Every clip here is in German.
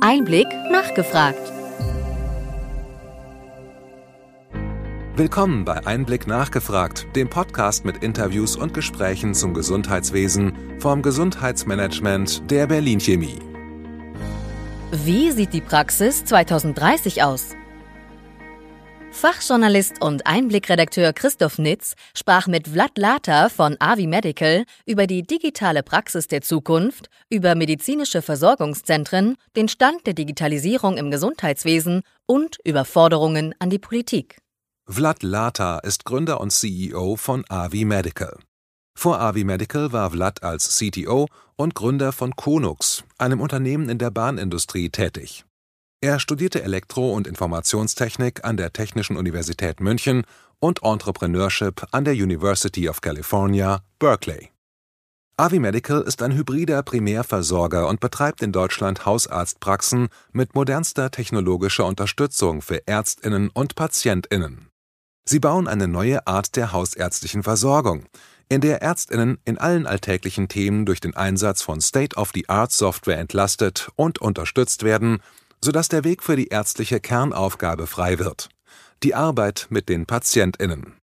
Einblick nachgefragt. Willkommen bei Einblick nachgefragt, dem Podcast mit Interviews und Gesprächen zum Gesundheitswesen vom Gesundheitsmanagement der Berlin Chemie. Wie sieht die Praxis 2030 aus? Fachjournalist und Einblickredakteur Christoph Nitz sprach mit Vlad Lata von Avi Medical über die digitale Praxis der Zukunft, über medizinische Versorgungszentren, den Stand der Digitalisierung im Gesundheitswesen und über Forderungen an die Politik. Vlad Lata ist Gründer und CEO von Avi Medical. Vor Avi Medical war Vlad als CTO und Gründer von Konux, einem Unternehmen in der Bahnindustrie, tätig. Er studierte Elektro- und Informationstechnik an der Technischen Universität München und Entrepreneurship an der University of California, Berkeley. Avi Medical ist ein hybrider Primärversorger und betreibt in Deutschland Hausarztpraxen mit modernster technologischer Unterstützung für Ärztinnen und Patientinnen. Sie bauen eine neue Art der hausärztlichen Versorgung, in der Ärztinnen in allen alltäglichen Themen durch den Einsatz von State-of-the-Art-Software entlastet und unterstützt werden sodass der Weg für die ärztliche Kernaufgabe frei wird: die Arbeit mit den PatientInnen.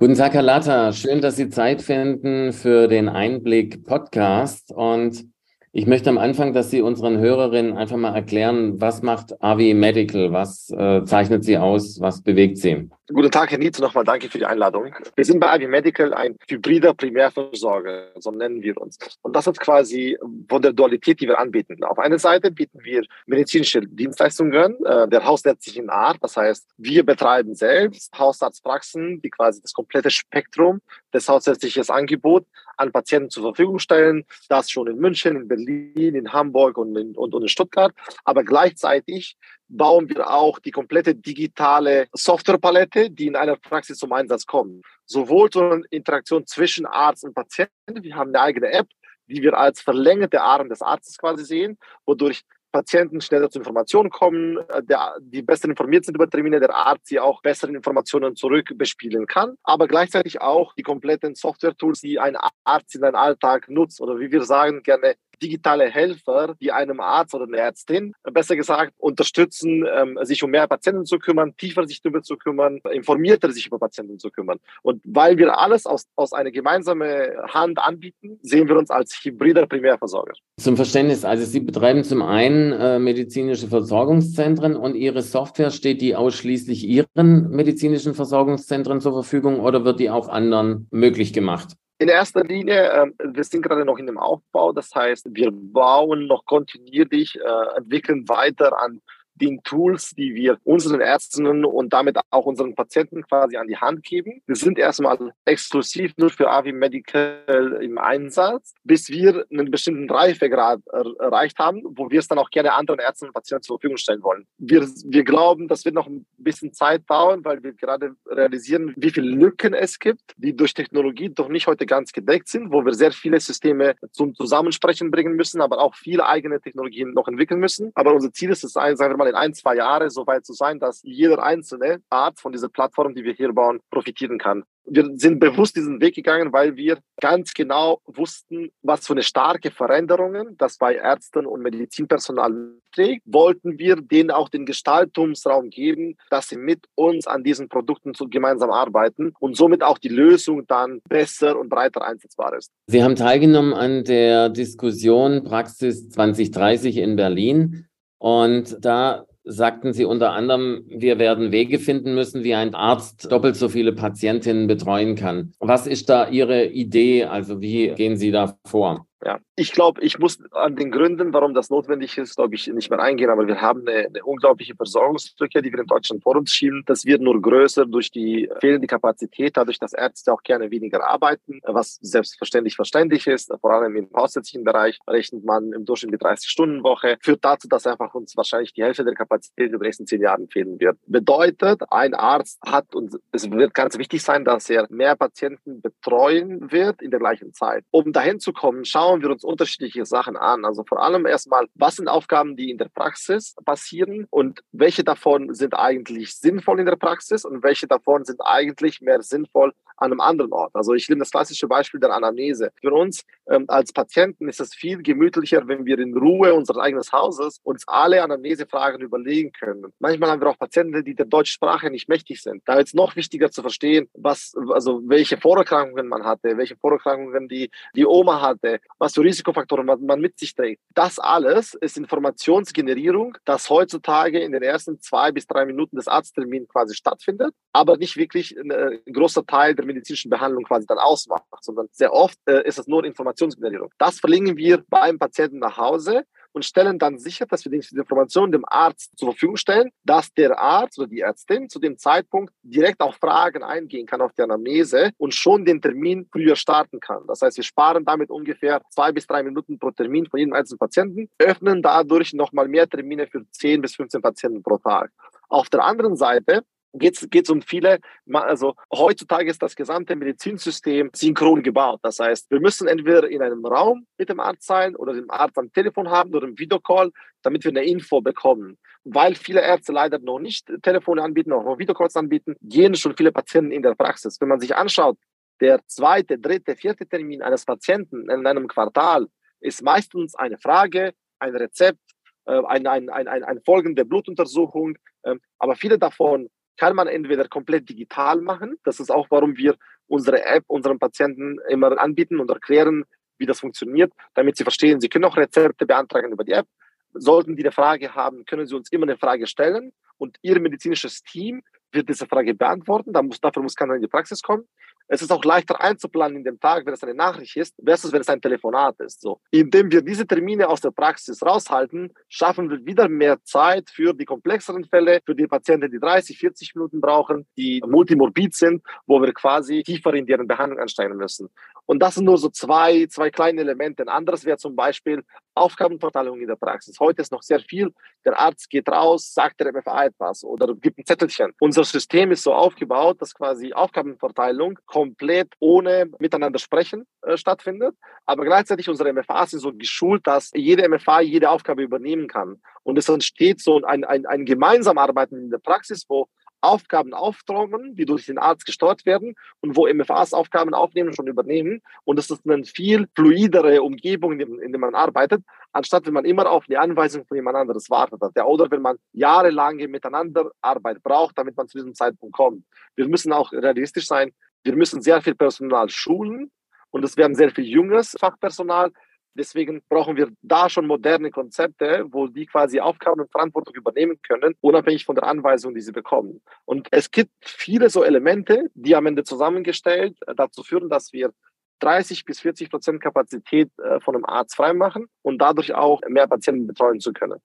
Guten Tag, Herr Latta. Schön, dass Sie Zeit finden für den Einblick-Podcast. Und ich möchte am Anfang, dass Sie unseren Hörerinnen einfach mal erklären, was macht AVI Medical? Was äh, zeichnet Sie aus? Was bewegt Sie? Guten Tag, Herr Nietz, nochmal danke für die Einladung. Wir sind bei AVI Medical ein hybrider Primärversorger, so nennen wir uns. Und das ist quasi von der Dualität, die wir anbieten. Auf einer Seite bieten wir medizinische Dienstleistungen äh, der hausärztlichen Art. Das heißt, wir betreiben selbst Hausarztpraxen, die quasi das komplette Spektrum des hausärztlichen Angebots an Patienten zur Verfügung stellen. Das schon in München, in Berlin, in Hamburg und in, und, und in Stuttgart. Aber gleichzeitig bauen wir auch die komplette digitale Softwarepalette, die in einer Praxis zum Einsatz kommt. Sowohl zur Interaktion zwischen Arzt und Patienten. Wir haben eine eigene App, die wir als verlängerte Arm des Arztes quasi sehen, wodurch Patienten schneller zu Informationen kommen, äh, der, die besser informiert sind über Termine, der Arzt sie auch bessere Informationen zurückbespielen kann, aber gleichzeitig auch die kompletten Software-Tools, die ein Arzt in seinem Alltag nutzt oder wie wir sagen gerne digitale Helfer, die einem Arzt oder einer Ärztin, besser gesagt, unterstützen, ähm, sich um mehr Patienten zu kümmern, tiefer sich darüber zu kümmern, informierter sich über Patienten zu kümmern. Und weil wir alles aus, aus einer gemeinsamen Hand anbieten, sehen wir uns als hybrider Primärversorger. Zum Verständnis, also Sie betreiben zum einen äh, medizinische Versorgungszentren und Ihre Software steht die ausschließlich Ihren medizinischen Versorgungszentren zur Verfügung oder wird die auch anderen möglich gemacht? In erster Linie, äh, wir sind gerade noch in dem Aufbau. Das heißt, wir bauen noch kontinuierlich, äh, entwickeln weiter an den Tools, die wir unseren Ärzten und damit auch unseren Patienten quasi an die Hand geben. Wir sind erstmal exklusiv nur für Avi Medical im Einsatz, bis wir einen bestimmten Reifegrad erreicht haben, wo wir es dann auch gerne anderen Ärzten und Patienten zur Verfügung stellen wollen. Wir, wir glauben, das wird noch ein bisschen Zeit dauern, weil wir gerade realisieren, wie viele Lücken es gibt, die durch Technologie doch nicht heute ganz gedeckt sind, wo wir sehr viele Systeme zum Zusammensprechen bringen müssen, aber auch viele eigene Technologien noch entwickeln müssen. Aber unser Ziel ist es, sagen wir mal, in ein, zwei Jahre so weit zu sein, dass jeder einzelne Art von dieser Plattform, die wir hier bauen, profitieren kann. Wir sind bewusst diesen Weg gegangen, weil wir ganz genau wussten, was für eine starke Veränderungen das bei Ärzten und Medizinpersonal trägt. Wollten wir denen auch den Gestaltungsraum geben, dass sie mit uns an diesen Produkten gemeinsam arbeiten und somit auch die Lösung dann besser und breiter einsetzbar ist. Sie haben teilgenommen an der Diskussion Praxis 2030 in Berlin. Und da sagten Sie unter anderem, wir werden Wege finden müssen, wie ein Arzt doppelt so viele Patientinnen betreuen kann. Was ist da Ihre Idee? Also wie gehen Sie da vor? Ja, ich glaube, ich muss an den Gründen, warum das notwendig ist, glaube ich, nicht mehr eingehen. Aber wir haben eine, eine, unglaubliche Versorgungslücke, die wir in Deutschland vor uns schieben. Das wird nur größer durch die fehlende Kapazität, dadurch, dass Ärzte auch gerne weniger arbeiten, was selbstverständlich verständlich ist. Vor allem im hausärztlichen Bereich rechnet man im Durchschnitt die 30-Stunden-Woche. Führt dazu, dass einfach uns wahrscheinlich die Hälfte der Kapazität in den nächsten zehn Jahren fehlen wird. Bedeutet, ein Arzt hat, und es wird ganz wichtig sein, dass er mehr Patienten betreuen wird in der gleichen Zeit. Um dahin zu kommen, schauen schauen wir uns unterschiedliche Sachen an. Also vor allem erstmal, was sind Aufgaben, die in der Praxis passieren und welche davon sind eigentlich sinnvoll in der Praxis und welche davon sind eigentlich mehr sinnvoll an einem anderen Ort. Also ich nehme das klassische Beispiel der Anamnese. Für uns ähm, als Patienten ist es viel gemütlicher, wenn wir in Ruhe unseres eigenen Hauses uns alle Anamnesefragen überlegen können. Manchmal haben wir auch Patienten, die der deutschen Sprache nicht mächtig sind. Da ist es noch wichtiger zu verstehen, was, also welche Vorerkrankungen man hatte, welche Vorerkrankungen die, die Oma hatte, was für Risikofaktoren man, man mit sich trägt. Das alles ist Informationsgenerierung, das heutzutage in den ersten zwei bis drei Minuten des Arzttermins quasi stattfindet, aber nicht wirklich ein, ein großer Teil der medizinischen Behandlung quasi dann ausmacht, sondern sehr oft äh, ist es nur Informationsgenerierung. Das verlinken wir beim Patienten nach Hause und stellen dann sicher, dass wir diese Informationen dem Arzt zur Verfügung stellen, dass der Arzt oder die Ärztin zu dem Zeitpunkt direkt auf Fragen eingehen kann auf die Anamnese und schon den Termin früher starten kann. Das heißt, wir sparen damit ungefähr zwei bis drei Minuten pro Termin von jedem einzelnen Patienten, öffnen dadurch nochmal mehr Termine für 10 bis 15 Patienten pro Tag. Auf der anderen Seite geht es um viele, also heutzutage ist das gesamte Medizinsystem synchron gebaut. Das heißt, wir müssen entweder in einem Raum mit dem Arzt sein oder den Arzt am Telefon haben oder im Videocall, damit wir eine Info bekommen. Weil viele Ärzte leider noch nicht Telefone anbieten, noch Videocalls anbieten, gehen schon viele Patienten in der Praxis. Wenn man sich anschaut, der zweite, dritte, vierte Termin eines Patienten in einem Quartal ist meistens eine Frage, ein Rezept, äh, eine, eine, eine, eine folgende Blutuntersuchung. Ähm, aber viele davon kann man entweder komplett digital machen. Das ist auch, warum wir unsere App unseren Patienten immer anbieten und erklären, wie das funktioniert, damit sie verstehen, sie können auch Rezepte beantragen über die App. Sollten die eine Frage haben, können sie uns immer eine Frage stellen und ihr medizinisches Team wird diese Frage beantworten. Da muss, dafür muss keiner in die Praxis kommen. Es ist auch leichter einzuplanen in dem Tag, wenn es eine Nachricht ist, versus wenn es ein Telefonat ist. So. Indem wir diese Termine aus der Praxis raushalten, schaffen wir wieder mehr Zeit für die komplexeren Fälle, für die Patienten, die 30, 40 Minuten brauchen, die multimorbid sind, wo wir quasi tiefer in deren Behandlung einsteigen müssen. Und das sind nur so zwei, zwei kleine Elemente. Ein anderes wäre zum Beispiel Aufgabenverteilung in der Praxis. Heute ist noch sehr viel. Der Arzt geht raus, sagt der MFA etwas oder gibt ein Zettelchen. Unser System ist so aufgebaut, dass quasi Aufgabenverteilung komplett ohne miteinander sprechen äh, stattfindet. Aber gleichzeitig unsere MFAs sind so geschult, dass jede MFA jede Aufgabe übernehmen kann. Und es entsteht so ein, ein, ein gemeinsam Arbeiten in der Praxis, wo Aufgaben auftragen, die durch den Arzt gesteuert werden und wo MFAs Aufgaben aufnehmen und übernehmen. Und das ist eine viel fluidere Umgebung, in der man arbeitet, anstatt wenn man immer auf die Anweisung von jemand anderes wartet. Ja, oder wenn man jahrelange miteinander Arbeit braucht, damit man zu diesem Zeitpunkt kommt. Wir müssen auch realistisch sein. Wir müssen sehr viel Personal schulen und es werden sehr viel junges Fachpersonal, Deswegen brauchen wir da schon moderne Konzepte, wo die quasi Aufgaben und Verantwortung übernehmen können, unabhängig von der Anweisung, die sie bekommen. Und es gibt viele so Elemente, die am Ende zusammengestellt äh, dazu führen, dass wir 30 bis 40 Prozent Kapazität äh, von einem Arzt freimachen und dadurch auch mehr Patienten betreuen zu können.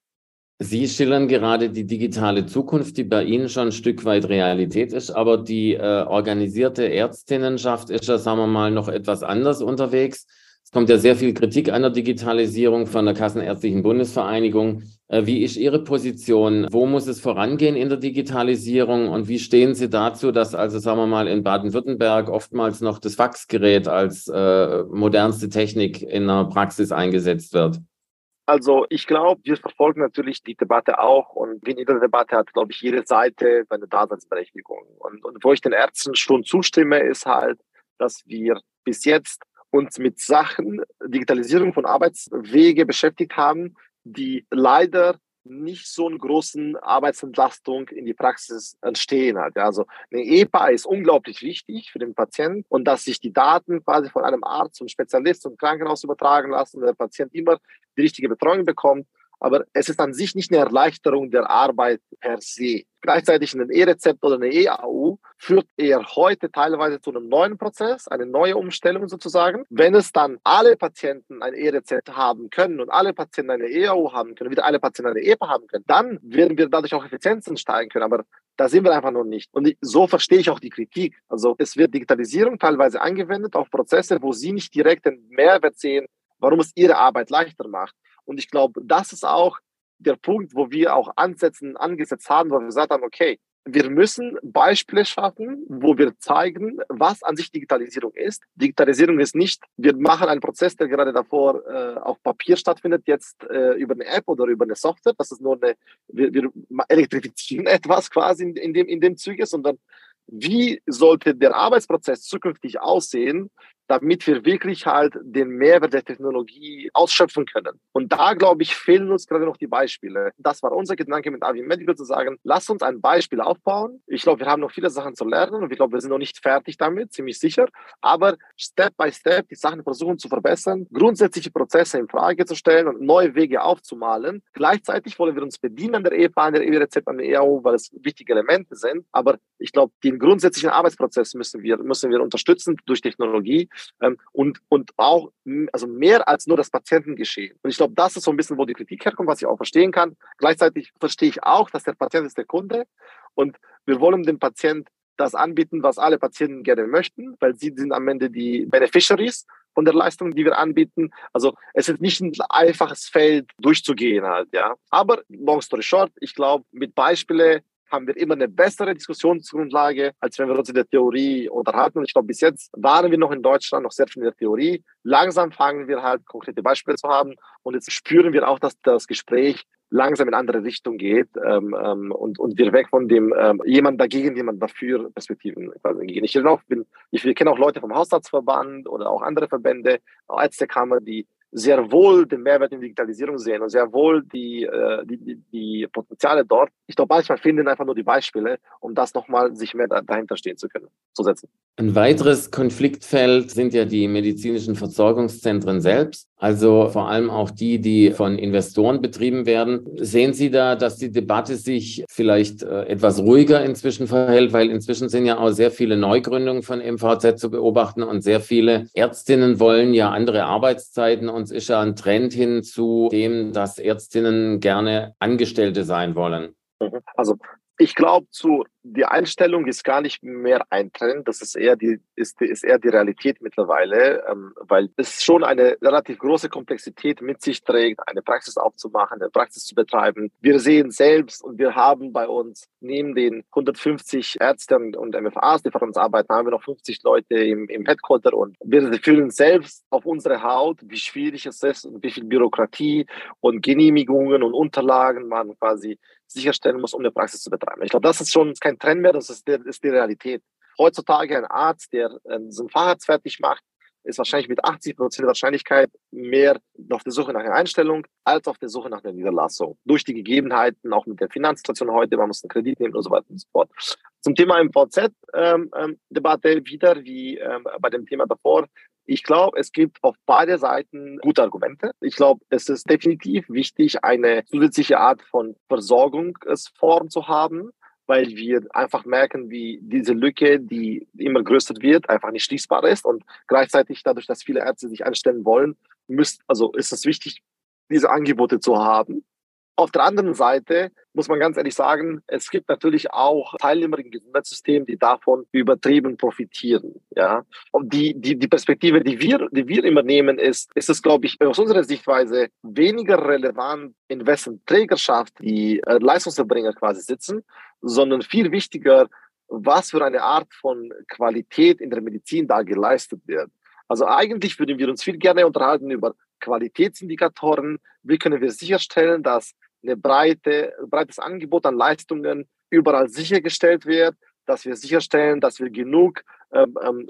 Sie schildern gerade die digitale Zukunft, die bei Ihnen schon ein Stück weit Realität ist, aber die äh, organisierte Ärztinnenschaft ist ja, sagen wir mal, noch etwas anders unterwegs kommt ja sehr viel Kritik an der Digitalisierung von der Kassenärztlichen Bundesvereinigung. Äh, wie ist Ihre Position? Wo muss es vorangehen in der Digitalisierung und wie stehen Sie dazu, dass also, sagen wir mal, in Baden-Württemberg oftmals noch das Faxgerät als äh, modernste Technik in der Praxis eingesetzt wird? Also ich glaube, wir verfolgen natürlich die Debatte auch und wie in jeder Debatte hat, glaube ich, jede Seite eine Daseinsberechtigung. Und, und wo ich den Ärzten schon zustimme, ist halt, dass wir bis jetzt uns mit Sachen, Digitalisierung von Arbeitswege beschäftigt haben, die leider nicht so eine großen Arbeitsentlastung in die Praxis entstehen hat. Also eine EPA ist unglaublich wichtig für den Patienten und dass sich die Daten quasi von einem Arzt und Spezialist und Krankenhaus übertragen lassen, der Patient immer die richtige Betreuung bekommt. Aber es ist an sich nicht eine Erleichterung der Arbeit per se gleichzeitig ein E-Rezept oder eine E-AU führt eher heute teilweise zu einem neuen Prozess, eine neue Umstellung sozusagen. Wenn es dann alle Patienten ein E-Rezept haben können und alle Patienten eine E-AU haben können, wieder alle Patienten eine EPA haben können, dann werden wir dadurch auch Effizienzen steigen können. Aber da sind wir einfach noch nicht. Und so verstehe ich auch die Kritik. Also es wird Digitalisierung teilweise angewendet auf Prozesse, wo Sie nicht direkt den Mehrwert sehen, warum es Ihre Arbeit leichter macht. Und ich glaube, das ist auch der Punkt, wo wir auch ansetzen, angesetzt haben, wo wir gesagt haben, okay, wir müssen Beispiele schaffen, wo wir zeigen, was an sich Digitalisierung ist. Digitalisierung ist nicht, wir machen einen Prozess, der gerade davor äh, auf Papier stattfindet, jetzt äh, über eine App oder über eine Software. Das ist nur eine, wir, wir elektrifizieren etwas quasi in, in, dem, in dem Zuge, sondern wie sollte der Arbeitsprozess zukünftig aussehen, damit wir wirklich halt den Mehrwert der Technologie ausschöpfen können. Und da, glaube ich, fehlen uns gerade noch die Beispiele. Das war unser Gedanke mit Avi Medical zu sagen, lass uns ein Beispiel aufbauen. Ich glaube, wir haben noch viele Sachen zu lernen und ich glaube, wir sind noch nicht fertig damit, ziemlich sicher. Aber Step by Step die Sachen versuchen zu verbessern, grundsätzliche Prozesse in Frage zu stellen und neue Wege aufzumalen. Gleichzeitig wollen wir uns bedienen an der EPA, an der E-Rezept, an der EAU, weil es wichtige Elemente sind. Aber ich glaube, den grundsätzlichen Arbeitsprozess müssen wir, müssen wir unterstützen durch Technologie ähm, und, und auch also mehr als nur das Patientengeschehen. Und ich glaube, das ist so ein bisschen, wo die Kritik herkommt, was ich auch verstehen kann. Gleichzeitig verstehe ich auch, dass der Patient ist der Kunde und wir wollen dem Patient das anbieten, was alle Patienten gerne möchten, weil sie sind am Ende die Beneficiaries von der Leistung, die wir anbieten. Also es ist nicht ein einfaches Feld durchzugehen halt, ja. Aber long story short, ich glaube, mit Beispielen haben wir immer eine bessere Diskussionsgrundlage, als wenn wir uns in der Theorie unterhalten. Und ich glaube, bis jetzt waren wir noch in Deutschland noch sehr viel in der Theorie. Langsam fangen wir halt konkrete Beispiele zu haben. Und jetzt spüren wir auch, dass das Gespräch langsam in andere Richtung geht ähm, ähm, und, und wir weg von dem ähm, jemand dagegen, jemand dafür Perspektiven quasi gehen. Ich, bin, ich kenne auch Leute vom Hausarztverband oder auch andere Verbände, Ärztekammer, die sehr wohl den Mehrwert in Digitalisierung sehen und sehr wohl die, äh, die, die, Potenziale dort. Ich glaube, manchmal finden einfach nur die Beispiele, um das nochmal sich mehr dahinter stehen zu können, zu setzen. Ein weiteres Konfliktfeld sind ja die medizinischen Versorgungszentren selbst, also vor allem auch die, die von Investoren betrieben werden. Sehen Sie da, dass die Debatte sich vielleicht äh, etwas ruhiger inzwischen verhält, weil inzwischen sind ja auch sehr viele Neugründungen von MVZ zu beobachten und sehr viele Ärztinnen wollen ja andere Arbeitszeiten und es ist ja ein Trend hin zu dem, dass Ärztinnen gerne Angestellte sein wollen. Mhm. Also ich glaube, zu die Einstellung ist gar nicht mehr ein Trend, das ist eher die, ist, ist eher die Realität mittlerweile, ähm, weil es schon eine relativ große Komplexität mit sich trägt, eine Praxis aufzumachen, eine Praxis zu betreiben. Wir sehen selbst und wir haben bei uns neben den 150 Ärzten und MFAs, die für uns arbeiten, haben wir noch 50 Leute im, im Headquarter und wir fühlen selbst auf unsere Haut, wie schwierig es ist und wie viel Bürokratie und Genehmigungen und Unterlagen man quasi sicherstellen muss, um eine Praxis zu betreiben. Ich glaube, das ist schon kein Trend mehr, das ist, der, ist die Realität. Heutzutage ein Arzt, der äh, so ein Fahrrad fertig macht, ist wahrscheinlich mit 80 Prozent Wahrscheinlichkeit mehr auf der Suche nach einer Einstellung als auf der Suche nach einer Niederlassung. Durch die Gegebenheiten, auch mit der Finanzsituation heute, man muss einen Kredit nehmen und so weiter und so fort. Zum Thema MVZ-Debatte ähm, ähm, wieder, wie ähm, bei dem Thema davor, ich glaube, es gibt auf beide Seiten gute Argumente. Ich glaube, es ist definitiv wichtig, eine zusätzliche Art von Versorgungsform zu haben, weil wir einfach merken, wie diese Lücke, die immer größer wird, einfach nicht schließbar ist und gleichzeitig dadurch, dass viele Ärzte sich einstellen wollen, müsst, also ist es wichtig, diese Angebote zu haben. Auf der anderen Seite muss man ganz ehrlich sagen, es gibt natürlich auch Teilnehmer im Gesundheitssystem, die davon übertrieben profitieren. Ja, und die, die, die Perspektive, die wir, die wir immer nehmen, ist, ist es, glaube ich, aus unserer Sichtweise weniger relevant, in wessen Trägerschaft die äh, Leistungserbringer quasi sitzen, sondern viel wichtiger, was für eine Art von Qualität in der Medizin da geleistet wird. Also eigentlich würden wir uns viel gerne unterhalten über Qualitätsindikatoren. Wie können wir sicherstellen, dass eine breite, breites Angebot an Leistungen überall sichergestellt wird, dass wir sicherstellen, dass wir genug, ähm, ähm,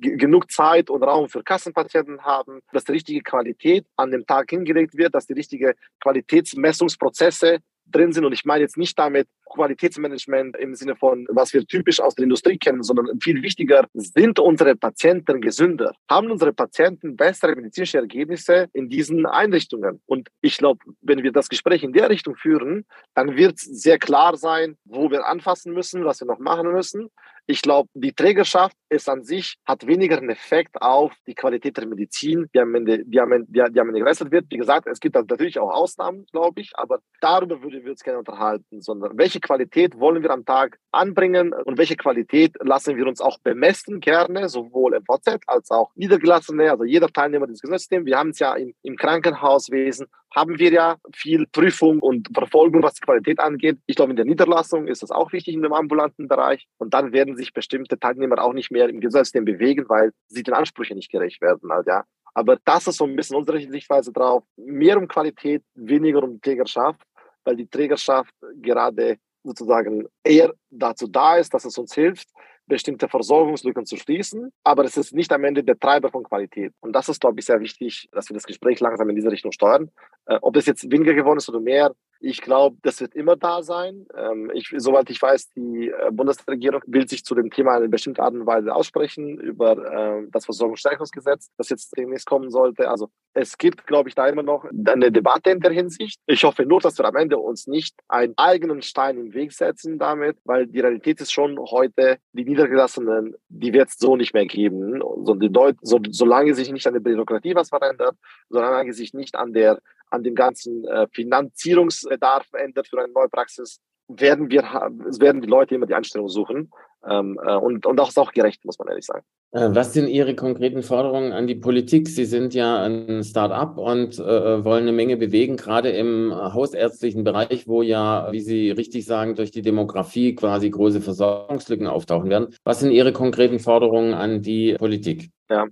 genug Zeit und Raum für Kassenpatienten haben, dass die richtige Qualität an dem Tag hingelegt wird, dass die richtige Qualitätsmessungsprozesse drin sind. Und ich meine jetzt nicht damit Qualitätsmanagement im Sinne von, was wir typisch aus der Industrie kennen, sondern viel wichtiger, sind unsere Patienten gesünder? Haben unsere Patienten bessere medizinische Ergebnisse in diesen Einrichtungen? Und ich glaube, wenn wir das Gespräch in der Richtung führen, dann wird es sehr klar sein, wo wir anfassen müssen, was wir noch machen müssen. Ich glaube, die Trägerschaft ist an sich, hat weniger einen Effekt auf die Qualität der Medizin, die am Ende, die am Ende, die, am Ende geleistet wird. Wie gesagt, es gibt natürlich auch Ausnahmen, glaube ich, aber darüber würden wir uns gerne unterhalten, sondern welche Qualität wollen wir am Tag anbringen und welche Qualität lassen wir uns auch bemessen, gerne, sowohl MVZ als auch Niedergelassene, also jeder Teilnehmer des Gesundheitssystems. Wir haben es ja im, im Krankenhauswesen, haben wir ja viel Prüfung und Verfolgung, was die Qualität angeht. Ich glaube, in der Niederlassung ist das auch wichtig in dem ambulanten Bereich. Und dann werden sich bestimmte Teilnehmer auch nicht mehr im Gesundheitssystem bewegen, weil sie den Ansprüchen nicht gerecht werden. Halt, ja. Aber das ist so ein bisschen unsere Sichtweise drauf. Mehr um Qualität, weniger um Trägerschaft, weil die Trägerschaft gerade sozusagen eher dazu da ist, dass es uns hilft, bestimmte Versorgungslücken zu schließen, aber es ist nicht am Ende der Treiber von Qualität. Und das ist, glaube ich, sehr wichtig, dass wir das Gespräch langsam in diese Richtung steuern. Äh, ob es jetzt weniger geworden ist oder mehr, ich glaube, das wird immer da sein. Ähm, ich, soweit ich weiß, die äh, Bundesregierung will sich zu dem Thema in einer bestimmten Art und Weise aussprechen über äh, das Versorgungsstärkungsgesetz, das jetzt demnächst kommen sollte. Also es gibt, glaube ich, da immer noch eine Debatte in der Hinsicht. Ich hoffe nur, dass wir am Ende uns nicht einen eigenen Stein im Weg setzen damit, weil die Realität ist schon heute, die Niedergelassenen, die wird es so nicht mehr geben. So, die Leute, so, solange sich nicht an der Bürokratie was verändert, solange sich nicht an der an dem ganzen äh, Finanzierungsbedarf ändert für eine neue Praxis, werden wir werden die Leute immer die Anstellung suchen. Ähm, äh, und, und das ist auch gerecht, muss man ehrlich sagen. Äh, was sind Ihre konkreten Forderungen an die Politik? Sie sind ja ein Start-up und äh, wollen eine Menge bewegen, gerade im hausärztlichen Bereich, wo ja, wie Sie richtig sagen, durch die Demografie quasi große Versorgungslücken auftauchen werden. Was sind Ihre konkreten Forderungen an die Politik? Ja,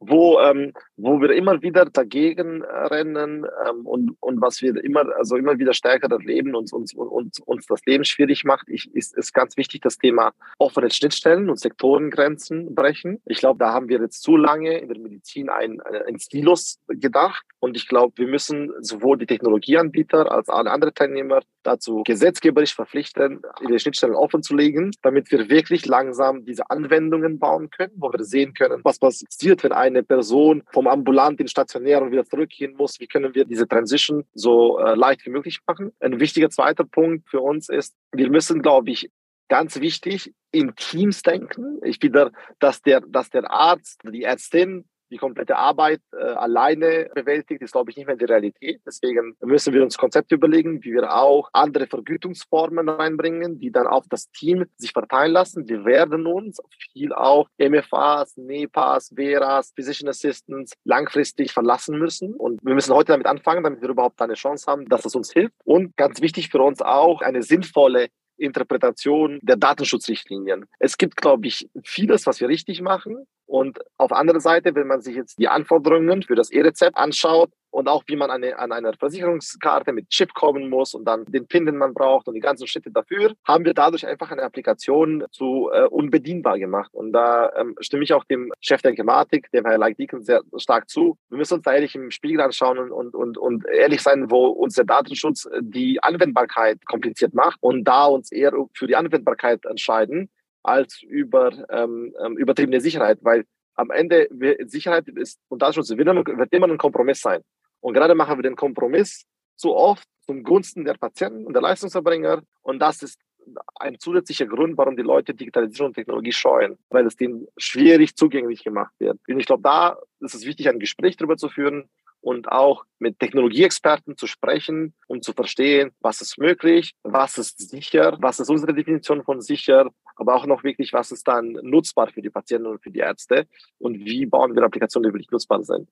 wo, ähm, wo wir immer wieder dagegen rennen ähm, und, und was wir immer, also immer wieder stärker erleben und uns, uns, uns das Leben schwierig macht, ich, ist, ist ganz wichtig das Thema offene Schnittstellen und Sektorengrenzen brechen. Ich glaube, da haben wir jetzt zu lange in der Medizin ein, ein Stilos gedacht und ich glaube, wir müssen sowohl die Technologieanbieter als alle anderen Teilnehmer dazu gesetzgeberisch verpflichten, ihre Schnittstellen offen zu legen, damit wir wirklich langsam diese Anwendungen bauen können, wo wir sehen können, was passiert, wenn eine Person vom ambulant in stationär und wieder zurückgehen muss. Wie können wir diese Transition so äh, leicht wie möglich machen? Ein wichtiger zweiter Punkt für uns ist, wir müssen, glaube ich, ganz wichtig, in Teams denken. Ich finde, dass der, dass der Arzt, die Ärztin die komplette Arbeit äh, alleine bewältigt, ist, glaube ich, nicht mehr die Realität. Deswegen müssen wir uns Konzepte überlegen, wie wir auch andere Vergütungsformen reinbringen, die dann auf das Team sich verteilen lassen. Wir werden uns viel auf MFAs, NEPAs, VERAs, Physician Assistants langfristig verlassen müssen. Und wir müssen heute damit anfangen, damit wir überhaupt eine Chance haben, dass es uns hilft. Und ganz wichtig für uns auch, eine sinnvolle Interpretation der Datenschutzrichtlinien. Es gibt, glaube ich, vieles, was wir richtig machen. Und auf andere Seite, wenn man sich jetzt die Anforderungen für das E-Rezept anschaut und auch wie man eine, an einer Versicherungskarte mit Chip kommen muss und dann den PIN, den man braucht und die ganzen Schritte dafür, haben wir dadurch einfach eine Applikation zu äh, unbedienbar gemacht. Und da ähm, stimme ich auch dem Chef der Gematik, dem Herr Leik-Dieken, sehr stark zu. Wir müssen uns da ehrlich im Spiegel anschauen und, und, und ehrlich sein, wo uns der Datenschutz äh, die Anwendbarkeit kompliziert macht und da uns eher für die Anwendbarkeit entscheiden als über ähm, ähm, übertriebene Sicherheit, weil am Ende Sicherheit ist und Datenschutz wird immer, wird immer ein Kompromiss sein. Und gerade machen wir den Kompromiss zu oft zum Gunsten der Patienten und der Leistungserbringer. Und das ist ein zusätzlicher Grund, warum die Leute Digitalisierung und Technologie scheuen, weil es denen schwierig zugänglich gemacht wird. Und ich glaube, da ist es wichtig, ein Gespräch darüber zu führen und auch mit Technologieexperten zu sprechen, um zu verstehen, was ist möglich, was ist sicher, was ist unsere Definition von sicher, aber auch noch wirklich, was ist dann nutzbar für die Patienten und für die Ärzte und wie bauen wir Applikationen, die wirklich nutzbar sind.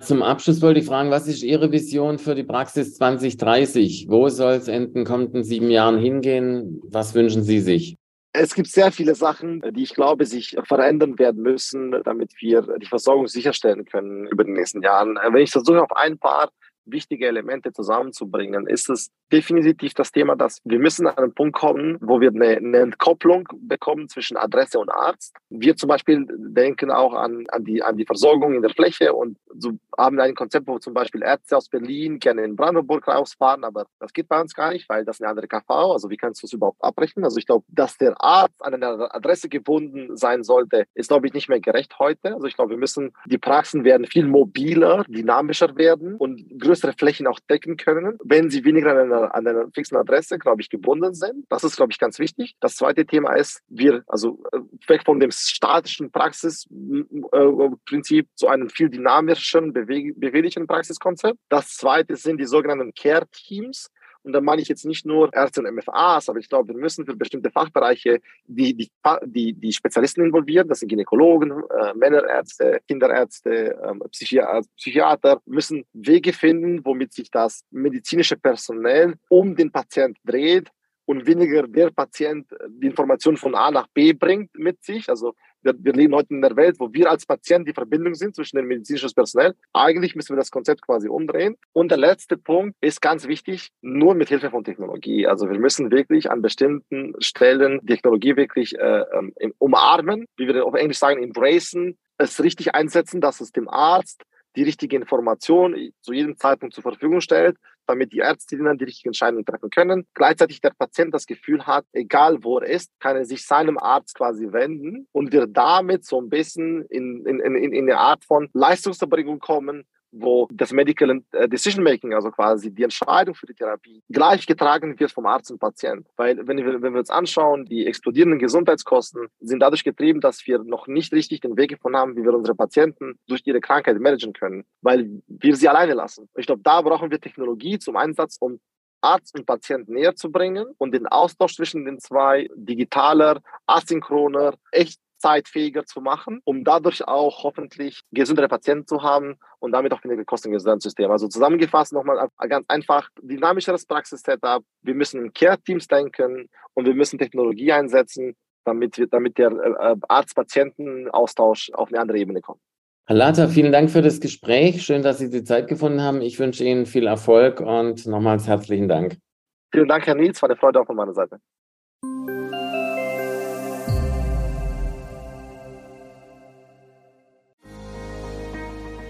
Zum Abschluss wollte ich fragen, was ist Ihre Vision für die Praxis 2030? Wo soll es in den kommenden sieben Jahren hingehen? Was wünschen Sie sich? Es gibt sehr viele Sachen, die ich glaube, sich verändern werden müssen, damit wir die Versorgung sicherstellen können über die nächsten Jahren. Wenn ich versuche, auf ein paar wichtige Elemente zusammenzubringen, ist es definitiv das Thema, dass wir müssen an einen Punkt kommen, wo wir eine, eine Entkopplung bekommen zwischen Adresse und Arzt. Wir zum Beispiel denken auch an, an, die, an die Versorgung in der Fläche und so haben ein Konzept, wo zum Beispiel Ärzte aus Berlin gerne in Brandenburg rausfahren, aber das geht bei uns gar nicht, weil das eine andere KV, also wie kannst du es überhaupt abrechnen? Also ich glaube, dass der Arzt an eine Adresse gebunden sein sollte, ist glaube ich nicht mehr gerecht heute. Also ich glaube, wir müssen, die Praxen werden viel mobiler, dynamischer werden und größere Flächen auch decken können, wenn sie weniger an einer, an einer fixen Adresse, glaube ich, gebunden sind. Das ist, glaube ich, ganz wichtig. Das zweite Thema ist, wir, also äh, weg von dem statischen Praxisprinzip zu einem viel dynamischeren, beweglichen Praxiskonzept. Das zweite sind die sogenannten Care-Teams Und da meine ich jetzt nicht nur Ärzte und MFAs, aber ich glaube, wir müssen für bestimmte Fachbereiche die, die, die, die Spezialisten involvieren. Das sind Gynäkologen, äh, Männerärzte, Kinderärzte, äh, Psychiater, Psychiater, müssen Wege finden, womit sich das medizinische Personal um den Patient dreht und weniger der Patient die Information von A nach B bringt mit sich. Also wir, wir, leben heute in einer Welt, wo wir als Patient die Verbindung sind zwischen dem medizinischen Personal. Eigentlich müssen wir das Konzept quasi umdrehen. Und der letzte Punkt ist ganz wichtig, nur mit Hilfe von Technologie. Also wir müssen wirklich an bestimmten Stellen Technologie wirklich äh, ähm, umarmen, wie wir auf Englisch sagen, embracen, es richtig einsetzen, dass es dem Arzt die richtige Information zu jedem Zeitpunkt zur Verfügung stellt, damit die Ärztinnen die richtigen Entscheidungen treffen können. Gleichzeitig der Patient das Gefühl hat, egal wo er ist, kann er sich seinem Arzt quasi wenden und wir damit so ein bisschen in, in, in, in eine Art von Leistungserbringung kommen, wo das Medical äh, Decision Making, also quasi die Entscheidung für die Therapie, gleich getragen wird vom Arzt und Patient. Weil wenn wir, wenn wir uns anschauen, die explodierenden Gesundheitskosten sind dadurch getrieben, dass wir noch nicht richtig den Weg gefunden haben, wie wir unsere Patienten durch ihre Krankheit managen können, weil wir sie alleine lassen. Ich glaube, da brauchen wir Technologie zum Einsatz, um Arzt und Patient näher zu bringen und den Austausch zwischen den zwei digitaler, asynchroner, echt zeitfähiger zu machen, um dadurch auch hoffentlich gesündere Patienten zu haben und damit auch weniger Kosten im Gesundheitssystem. Also zusammengefasst nochmal ganz einfach dynamischeres Praxis-Setup. Wir müssen in Care-Teams denken und wir müssen Technologie einsetzen, damit, wir, damit der äh, Arzt-Patienten-Austausch auf eine andere Ebene kommt. Herr Lata, vielen Dank für das Gespräch. Schön, dass Sie die Zeit gefunden haben. Ich wünsche Ihnen viel Erfolg und nochmals herzlichen Dank. Vielen Dank, Herr Nils. War eine Freude auch von meiner Seite.